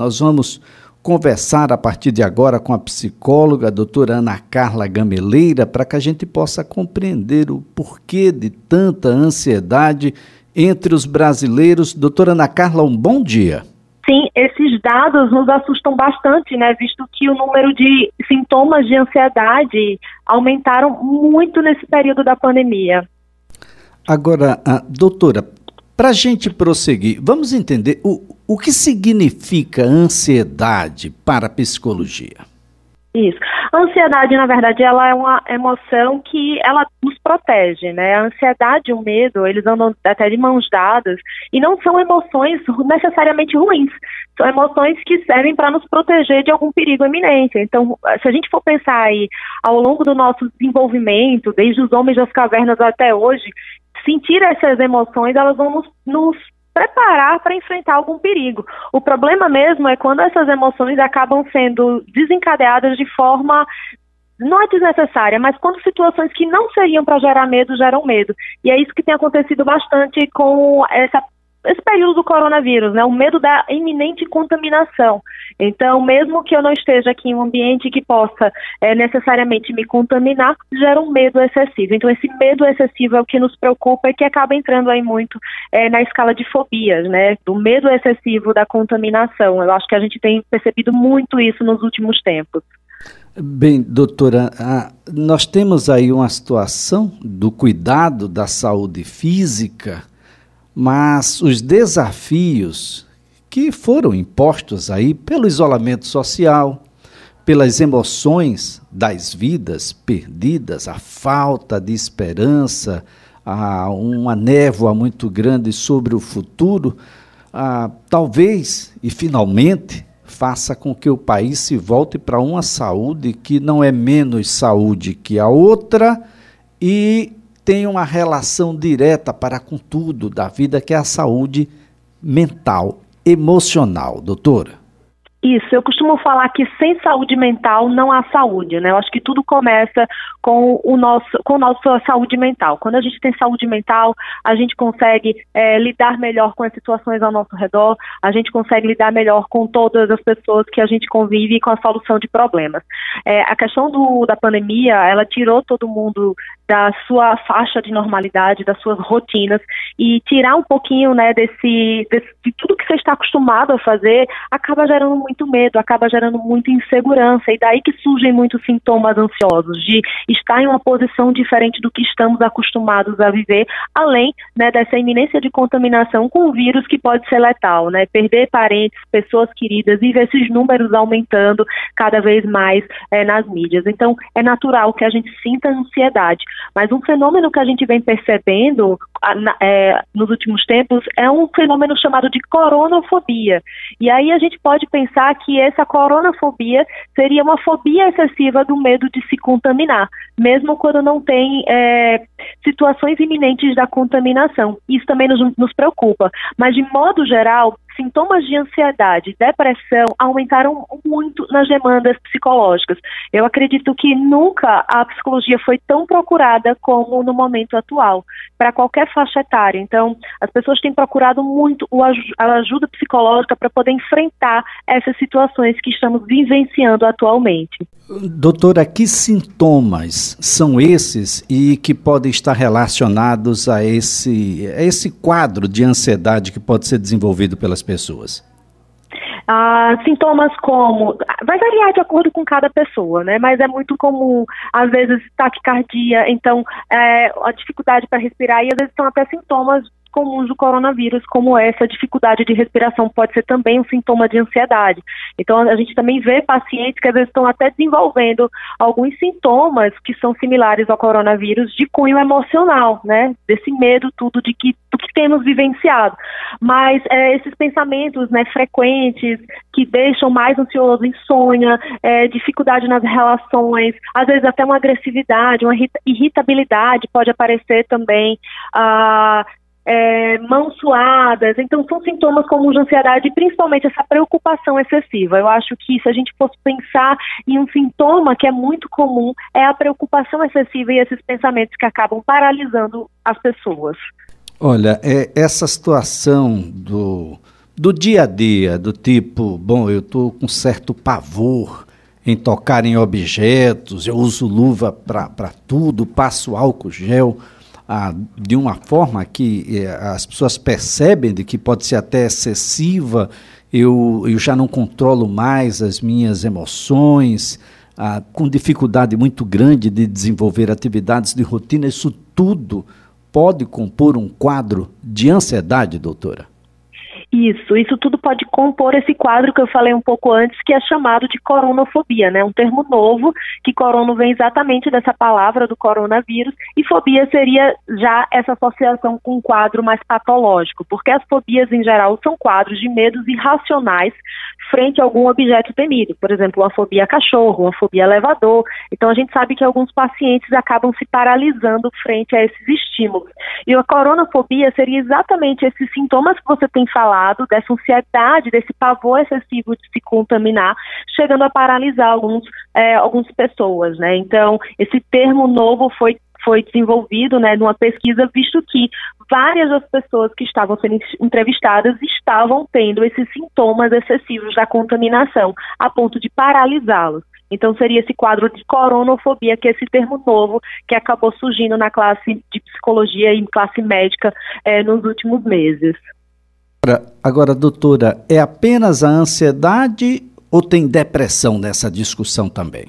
Nós vamos conversar a partir de agora com a psicóloga a doutora Ana Carla Gameleira para que a gente possa compreender o porquê de tanta ansiedade entre os brasileiros. Doutora Ana Carla, um bom dia. Sim, esses dados nos assustam bastante, né? Visto que o número de sintomas de ansiedade aumentaram muito nesse período da pandemia. Agora, doutora, para a gente prosseguir, vamos entender o, o que significa ansiedade para a psicologia. Isso. A ansiedade, na verdade, ela é uma emoção que ela nos protege, né? A ansiedade e o medo, eles andam até de mãos dadas e não são emoções necessariamente ruins. São emoções que servem para nos proteger de algum perigo iminente. Então, se a gente for pensar aí ao longo do nosso desenvolvimento, desde os homens das cavernas até hoje, sentir essas emoções, elas vão nos, nos preparar para enfrentar algum perigo. O problema mesmo é quando essas emoções acabam sendo desencadeadas de forma não é desnecessária, mas quando situações que não seriam para gerar medo geram medo. E é isso que tem acontecido bastante com essa esse período do coronavírus, né? O medo da iminente contaminação. Então, mesmo que eu não esteja aqui em um ambiente que possa é, necessariamente me contaminar, gera um medo excessivo. Então, esse medo excessivo é o que nos preocupa e que acaba entrando aí muito é, na escala de fobias, né? Do medo excessivo da contaminação. Eu acho que a gente tem percebido muito isso nos últimos tempos. Bem, doutora, nós temos aí uma situação do cuidado da saúde física mas os desafios que foram impostos aí pelo isolamento social, pelas emoções das vidas perdidas, a falta de esperança, a uma névoa muito grande sobre o futuro, a, talvez e finalmente faça com que o país se volte para uma saúde que não é menos saúde que a outra e tem uma relação direta para com tudo da vida, que é a saúde mental, emocional, doutora. Isso, eu costumo falar que sem saúde mental não há saúde, né? Eu acho que tudo começa com o nosso, com a nossa saúde mental. Quando a gente tem saúde mental, a gente consegue é, lidar melhor com as situações ao nosso redor, a gente consegue lidar melhor com todas as pessoas que a gente convive e com a solução de problemas. É, a questão do, da pandemia, ela tirou todo mundo da sua faixa de normalidade, das suas rotinas e tirar um pouquinho, né, desse, desse de tudo que você está acostumado a fazer, acaba gerando muito medo, acaba gerando muita insegurança e daí que surgem muitos sintomas ansiosos de estar em uma posição diferente do que estamos acostumados a viver, além, né, dessa iminência de contaminação com o vírus que pode ser letal, né, perder parentes, pessoas queridas e ver esses números aumentando cada vez mais é, nas mídias. Então, é natural que a gente sinta ansiedade. Mas um fenômeno que a gente vem percebendo é, nos últimos tempos é um fenômeno chamado de coronafobia. E aí a gente pode pensar que essa coronafobia seria uma fobia excessiva do medo de se contaminar, mesmo quando não tem é, situações iminentes da contaminação. Isso também nos, nos preocupa. Mas, de modo geral, sintomas de ansiedade, depressão aumentaram muito nas demandas psicológicas. Eu acredito que nunca a psicologia foi tão procurada como no momento atual, para qualquer faixa etária. Então, as pessoas têm procurado muito a ajuda psicológica para poder enfrentar essas situações que estamos vivenciando atualmente. Doutora, que sintomas são esses e que podem estar relacionados a esse, a esse quadro de ansiedade que pode ser desenvolvido pelas pessoas? Ah, sintomas como. Vai variar de acordo com cada pessoa, né? Mas é muito comum, às vezes, taquicardia, então, é, a dificuldade para respirar, e às vezes são até sintomas comuns do coronavírus, como essa dificuldade de respiração pode ser também um sintoma de ansiedade. Então, a gente também vê pacientes que às vezes estão até desenvolvendo alguns sintomas que são similares ao coronavírus de cunho emocional, né? Desse medo tudo de que do que temos vivenciado. Mas é, esses pensamentos, né, frequentes que deixam mais ansioso, insônia, é, dificuldade nas relações, às vezes até uma agressividade, uma irritabilidade pode aparecer também. Ah, é, mãos suadas. Então, são sintomas comuns de ansiedade e principalmente essa preocupação excessiva. Eu acho que se a gente fosse pensar em um sintoma que é muito comum, é a preocupação excessiva e esses pensamentos que acabam paralisando as pessoas. Olha, é, essa situação do, do dia a dia, do tipo, bom, eu estou com certo pavor em tocar em objetos, eu uso luva para tudo, passo álcool gel ah, de uma forma que eh, as pessoas percebem de que pode ser até excessiva, eu, eu já não controlo mais as minhas emoções, ah, com dificuldade muito grande de desenvolver atividades de rotina, isso tudo pode compor um quadro de ansiedade, doutora? Isso, isso tudo pode compor esse quadro que eu falei um pouco antes, que é chamado de coronofobia, né? Um termo novo, que corono vem exatamente dessa palavra do coronavírus, e fobia seria já essa associação com um quadro mais patológico, porque as fobias em geral são quadros de medos irracionais frente a algum objeto temido, por exemplo, uma fobia cachorro, uma fobia elevador. Então a gente sabe que alguns pacientes acabam se paralisando frente a esses estímulos. E a coronafobia seria exatamente esses sintomas que você tem falado, dessa ansiedade, desse pavor excessivo de se contaminar, chegando a paralisar alguns, é, algumas pessoas, né? Então, esse termo novo foi foi desenvolvido né, numa pesquisa, visto que várias das pessoas que estavam sendo entrevistadas estavam tendo esses sintomas excessivos da contaminação, a ponto de paralisá-los. Então, seria esse quadro de coronofobia, que é esse termo novo que acabou surgindo na classe de psicologia e classe médica é, nos últimos meses. Agora, doutora, é apenas a ansiedade ou tem depressão nessa discussão também?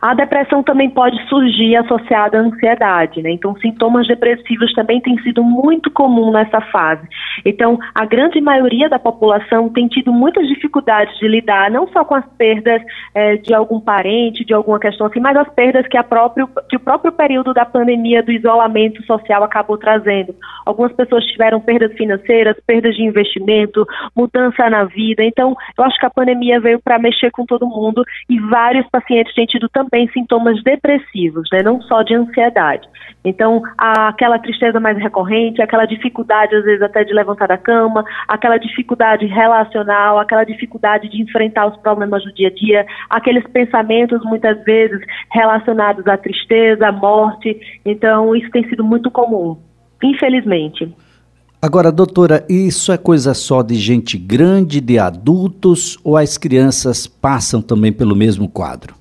A depressão também pode surgir associada à ansiedade, né? Então, sintomas depressivos também têm sido muito comum nessa fase. Então, a grande maioria da população tem tido muitas dificuldades de lidar, não só com as perdas é, de algum parente, de alguma questão assim, mas as perdas que, a próprio, que o próprio período da pandemia, do isolamento social acabou trazendo. Algumas pessoas tiveram perdas financeiras, perdas de investimento, mudança na vida. Então, eu acho que a pandemia veio para mexer com todo mundo e vários pacientes têm tido também também sintomas depressivos, né, não só de ansiedade. Então, aquela tristeza mais recorrente, aquela dificuldade, às vezes, até de levantar da cama, aquela dificuldade relacional, aquela dificuldade de enfrentar os problemas do dia a dia, aqueles pensamentos, muitas vezes, relacionados à tristeza, à morte. Então, isso tem sido muito comum, infelizmente. Agora, doutora, isso é coisa só de gente grande, de adultos, ou as crianças passam também pelo mesmo quadro?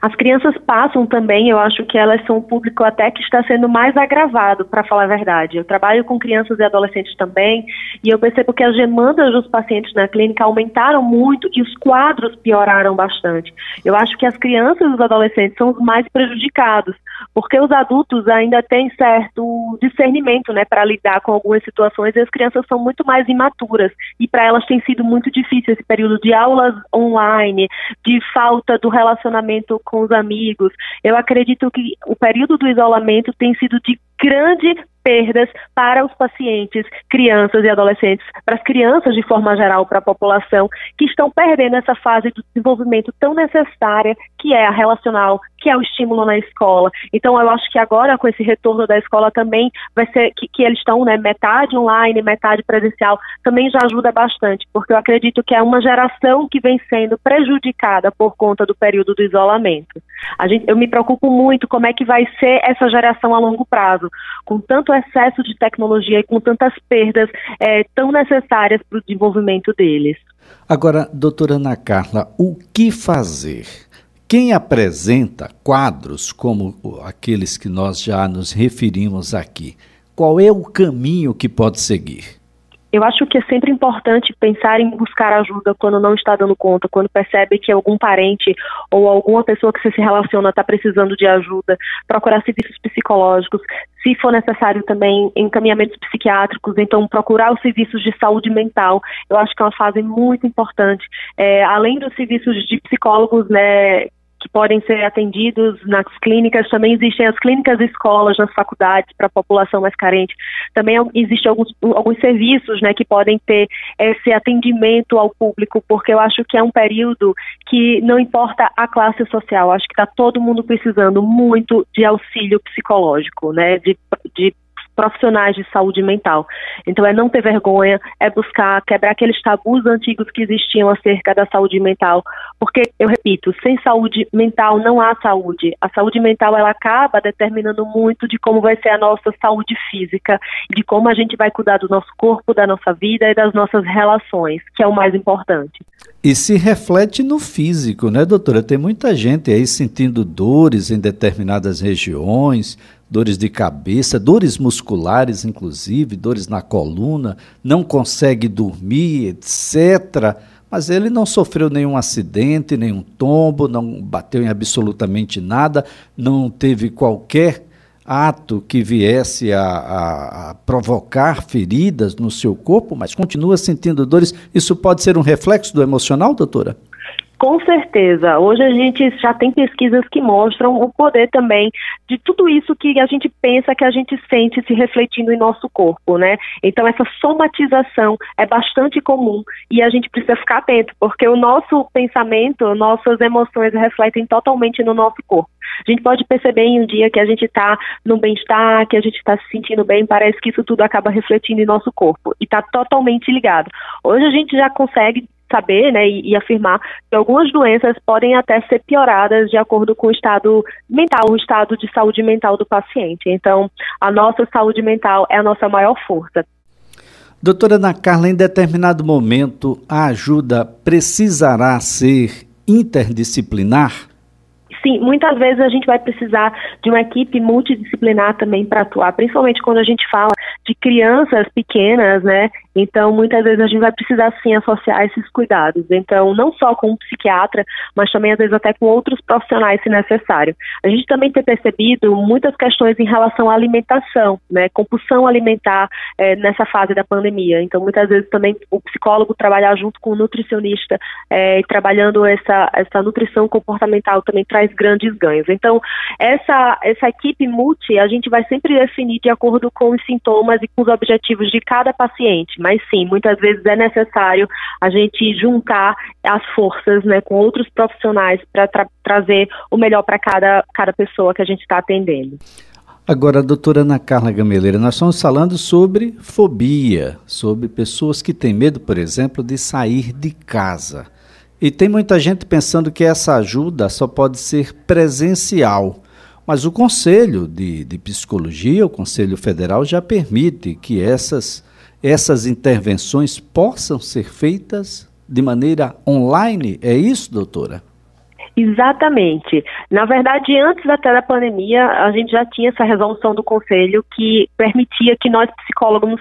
As crianças passam também, eu acho que elas são um público até que está sendo mais agravado, para falar a verdade. Eu trabalho com crianças e adolescentes também, e eu percebo que as demandas dos pacientes na clínica aumentaram muito e os quadros pioraram bastante. Eu acho que as crianças e os adolescentes são os mais prejudicados, porque os adultos ainda têm certo discernimento, né, para lidar com algumas situações e as crianças são muito mais imaturas e para elas tem sido muito difícil esse período de aulas online, de falta do relacionamento com os amigos. Eu acredito que o período do isolamento tem sido de grande perdas para os pacientes, crianças e adolescentes, para as crianças de forma geral, para a população, que estão perdendo essa fase do desenvolvimento tão necessária que é a relacional, que é o estímulo na escola. Então, eu acho que agora, com esse retorno da escola também, vai ser que, que eles estão, né, metade online, metade presencial, também já ajuda bastante, porque eu acredito que é uma geração que vem sendo prejudicada por conta do período do isolamento. Gente, eu me preocupo muito como é que vai ser essa geração a longo prazo, com tanto excesso de tecnologia e com tantas perdas é, tão necessárias para o desenvolvimento deles. Agora, doutora Ana Carla, o que fazer? Quem apresenta quadros como aqueles que nós já nos referimos aqui, qual é o caminho que pode seguir? Eu acho que é sempre importante pensar em buscar ajuda quando não está dando conta, quando percebe que algum parente ou alguma pessoa que você se relaciona está precisando de ajuda, procurar serviços psicológicos, se for necessário também encaminhamentos psiquiátricos, então procurar os serviços de saúde mental. Eu acho que é uma fase muito importante. É, além dos serviços de psicólogos, né, que podem ser atendidos nas clínicas, também existem as clínicas escolas nas faculdades para a população mais carente. Também existem alguns, alguns serviços né, que podem ter esse atendimento ao público, porque eu acho que é um período que não importa a classe social, acho que está todo mundo precisando muito de auxílio psicológico, né, de, de profissionais de saúde mental. Então, é não ter vergonha, é buscar quebrar aqueles tabus antigos que existiam acerca da saúde mental, porque, eu repito, sem saúde mental não há saúde. A saúde mental, ela acaba determinando muito de como vai ser a nossa saúde física, de como a gente vai cuidar do nosso corpo, da nossa vida e das nossas relações, que é o mais importante. E se reflete no físico, né, doutora? Tem muita gente aí sentindo dores em determinadas regiões, dores de cabeça, dores musculares, inclusive, dores na coluna, não consegue dormir, etc. Mas ele não sofreu nenhum acidente, nenhum tombo, não bateu em absolutamente nada, não teve qualquer ato que viesse a, a, a, provocar feridas no seu corpo, mas continua sentindo dores. Isso pode ser um reflexo do emocional, doutora? Com certeza. Hoje a gente já tem pesquisas que mostram o poder também de tudo isso que a gente pensa, que a gente sente se refletindo em nosso corpo, né? Então essa somatização é bastante comum e a gente precisa ficar atento, porque o nosso pensamento, nossas emoções refletem totalmente no nosso corpo. A gente pode perceber em um dia que a gente está no bem-estar, que a gente está se sentindo bem, parece que isso tudo acaba refletindo em nosso corpo e está totalmente ligado. Hoje a gente já consegue saber né, e, e, afirmar que algumas doenças podem até ser pioradas de acordo com o estado mental, o estado de saúde mental do paciente. Então, a nossa saúde mental é a nossa maior força. Doutora Ana Carla, em determinado momento, a ajuda precisará ser interdisciplinar? Sim, muitas vezes a gente vai precisar de uma equipe multidisciplinar também para atuar, principalmente quando a gente fala de crianças pequenas, né? Então, muitas vezes a gente vai precisar sim associar esses cuidados. Então, não só com um psiquiatra, mas também às vezes até com outros profissionais, se necessário. A gente também tem percebido muitas questões em relação à alimentação, né? Compulsão alimentar é, nessa fase da pandemia. Então, muitas vezes também o psicólogo trabalhar junto com o nutricionista, é, trabalhando essa, essa nutrição comportamental também traz grandes ganhos. Então, essa, essa equipe multi, a gente vai sempre definir de acordo com os sintomas e com os objetivos de cada paciente mas sim, muitas vezes é necessário a gente juntar as forças né, com outros profissionais para tra trazer o melhor para cada, cada pessoa que a gente está atendendo. Agora, doutora Ana Carla Gameleira, nós estamos falando sobre fobia, sobre pessoas que têm medo, por exemplo, de sair de casa. E tem muita gente pensando que essa ajuda só pode ser presencial. Mas o Conselho de, de Psicologia, o Conselho Federal, já permite que essas essas intervenções possam ser feitas de maneira online. É isso, doutora? Exatamente. Na verdade, antes até da pandemia, a gente já tinha essa resolução do Conselho que permitia que nós, psicólogos,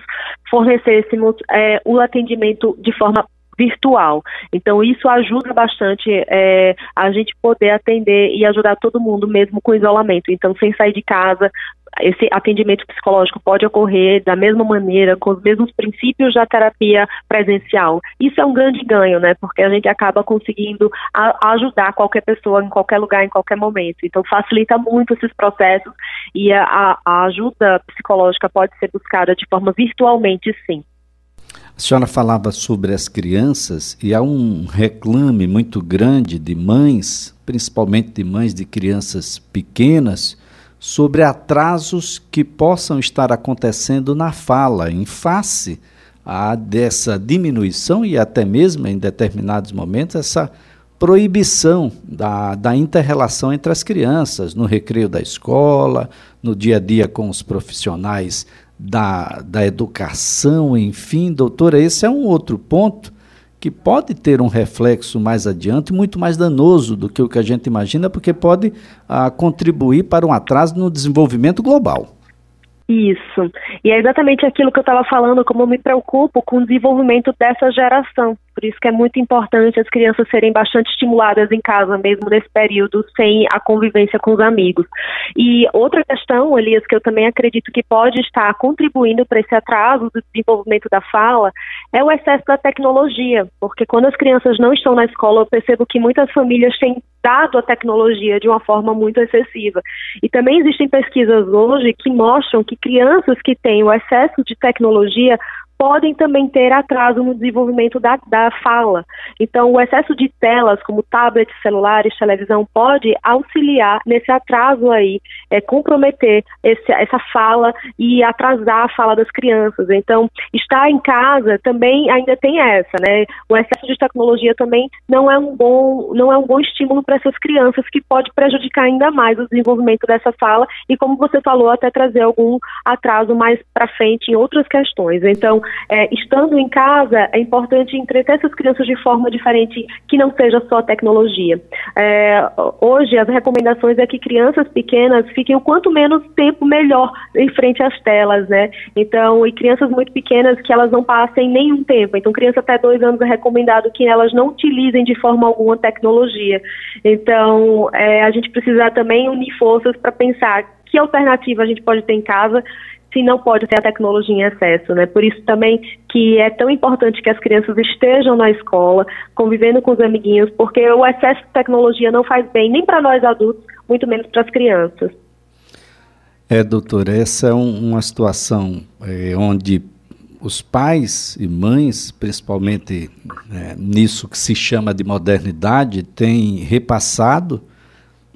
fornecêssemos é, o atendimento de forma virtual. Então, isso ajuda bastante é, a gente poder atender e ajudar todo mundo, mesmo com isolamento. Então, sem sair de casa, esse atendimento psicológico pode ocorrer da mesma maneira, com os mesmos princípios da terapia presencial. Isso é um grande ganho, né? Porque a gente acaba conseguindo a, ajudar qualquer pessoa em qualquer lugar, em qualquer momento. Então, facilita muito esses processos e a, a ajuda psicológica pode ser buscada de forma virtualmente, sim. A senhora falava sobre as crianças e há um reclame muito grande de mães, principalmente de mães de crianças pequenas, sobre atrasos que possam estar acontecendo na fala, em face a dessa diminuição e até mesmo em determinados momentos essa proibição da, da inter-relação entre as crianças, no recreio da escola, no dia a dia com os profissionais da, da educação, enfim, doutora, esse é um outro ponto que pode ter um reflexo mais adiante, muito mais danoso do que o que a gente imagina, porque pode ah, contribuir para um atraso no desenvolvimento global. Isso. E é exatamente aquilo que eu estava falando, como eu me preocupo com o desenvolvimento dessa geração. Por isso que é muito importante as crianças serem bastante estimuladas em casa, mesmo nesse período, sem a convivência com os amigos. E outra questão, Elias, que eu também acredito que pode estar contribuindo para esse atraso do desenvolvimento da fala, é o excesso da tecnologia. Porque quando as crianças não estão na escola, eu percebo que muitas famílias têm dado a tecnologia de uma forma muito excessiva. E também existem pesquisas hoje que mostram que crianças que têm o excesso de tecnologia podem também ter atraso no desenvolvimento da, da fala. Então, o excesso de telas, como tablets, celulares, televisão, pode auxiliar nesse atraso aí, é, comprometer esse, essa fala e atrasar a fala das crianças. Então, estar em casa também ainda tem essa, né? O excesso de tecnologia também não é um bom, não é um bom estímulo para essas crianças que pode prejudicar ainda mais o desenvolvimento dessa fala e, como você falou, até trazer algum atraso mais para frente em outras questões. Então, é, estando em casa, é importante entreter essas crianças de forma diferente, que não seja só tecnologia. É, hoje, as recomendações é que crianças pequenas fiquem o quanto menos tempo melhor em frente às telas, né? Então, e crianças muito pequenas que elas não passem nenhum tempo. Então, criança até dois anos é recomendado que elas não utilizem de forma alguma tecnologia. Então, é, a gente precisa também unir forças para pensar que alternativa a gente pode ter em casa se não pode ter a tecnologia em excesso, né? Por isso também que é tão importante que as crianças estejam na escola, convivendo com os amiguinhos, porque o excesso de tecnologia não faz bem nem para nós adultos, muito menos para as crianças. É, doutora, essa é um, uma situação é, onde os pais e mães, principalmente é, nisso que se chama de modernidade, têm repassado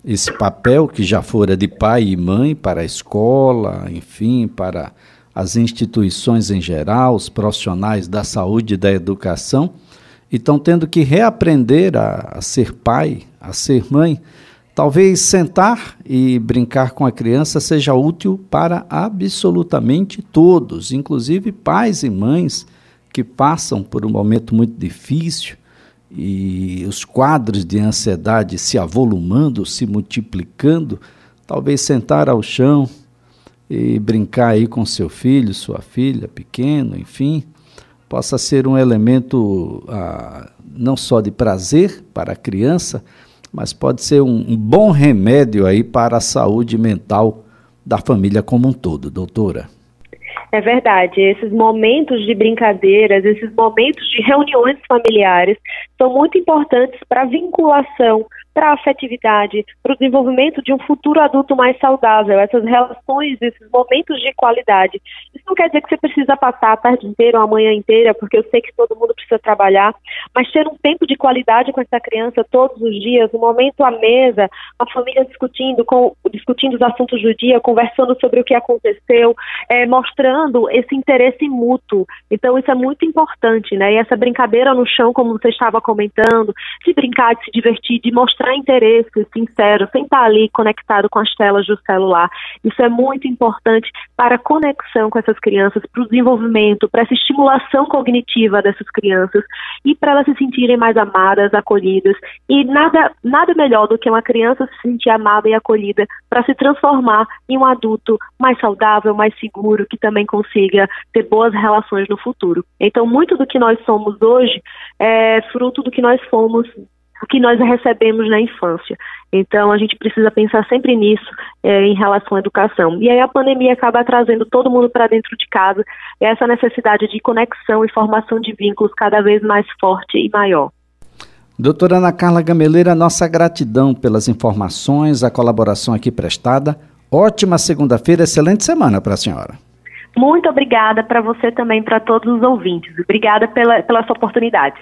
esse papel que já fora de pai e mãe para a escola, enfim, para as instituições em geral, os profissionais da saúde e da educação, e estão tendo que reaprender a, a ser pai, a ser mãe. Talvez sentar e brincar com a criança seja útil para absolutamente todos, inclusive pais e mães que passam por um momento muito difícil e os quadros de ansiedade se avolumando, se multiplicando, talvez sentar ao chão e brincar aí com seu filho, sua filha, pequeno, enfim, possa ser um elemento ah, não só de prazer para a criança, mas pode ser um, um bom remédio aí para a saúde mental da família como um todo, doutora. É verdade, esses momentos de brincadeiras, esses momentos de reuniões familiares são muito importantes para a vinculação para a afetividade, para o desenvolvimento de um futuro adulto mais saudável, essas relações, esses momentos de qualidade. Isso não quer dizer que você precisa passar a tarde inteira ou a manhã inteira, porque eu sei que todo mundo precisa trabalhar, mas ter um tempo de qualidade com essa criança todos os dias, um momento à mesa, a família discutindo, com, discutindo os assuntos do dia, conversando sobre o que aconteceu, é, mostrando esse interesse mútuo. Então isso é muito importante, né? E essa brincadeira no chão, como você estava comentando, se brincar, de se divertir, de mostrar mostrar interesse sincero, sem estar ali conectado com as telas do celular. Isso é muito importante para a conexão com essas crianças, para o desenvolvimento, para essa estimulação cognitiva dessas crianças e para elas se sentirem mais amadas, acolhidas. E nada, nada melhor do que uma criança se sentir amada e acolhida para se transformar em um adulto mais saudável, mais seguro, que também consiga ter boas relações no futuro. Então, muito do que nós somos hoje é fruto do que nós fomos que nós recebemos na infância. Então, a gente precisa pensar sempre nisso é, em relação à educação. E aí a pandemia acaba trazendo todo mundo para dentro de casa, essa necessidade de conexão e formação de vínculos cada vez mais forte e maior. Doutora Ana Carla Gameleira, nossa gratidão pelas informações, a colaboração aqui prestada. Ótima segunda-feira, excelente semana para a senhora. Muito obrigada para você também, para todos os ouvintes. Obrigada pela, pela sua oportunidade.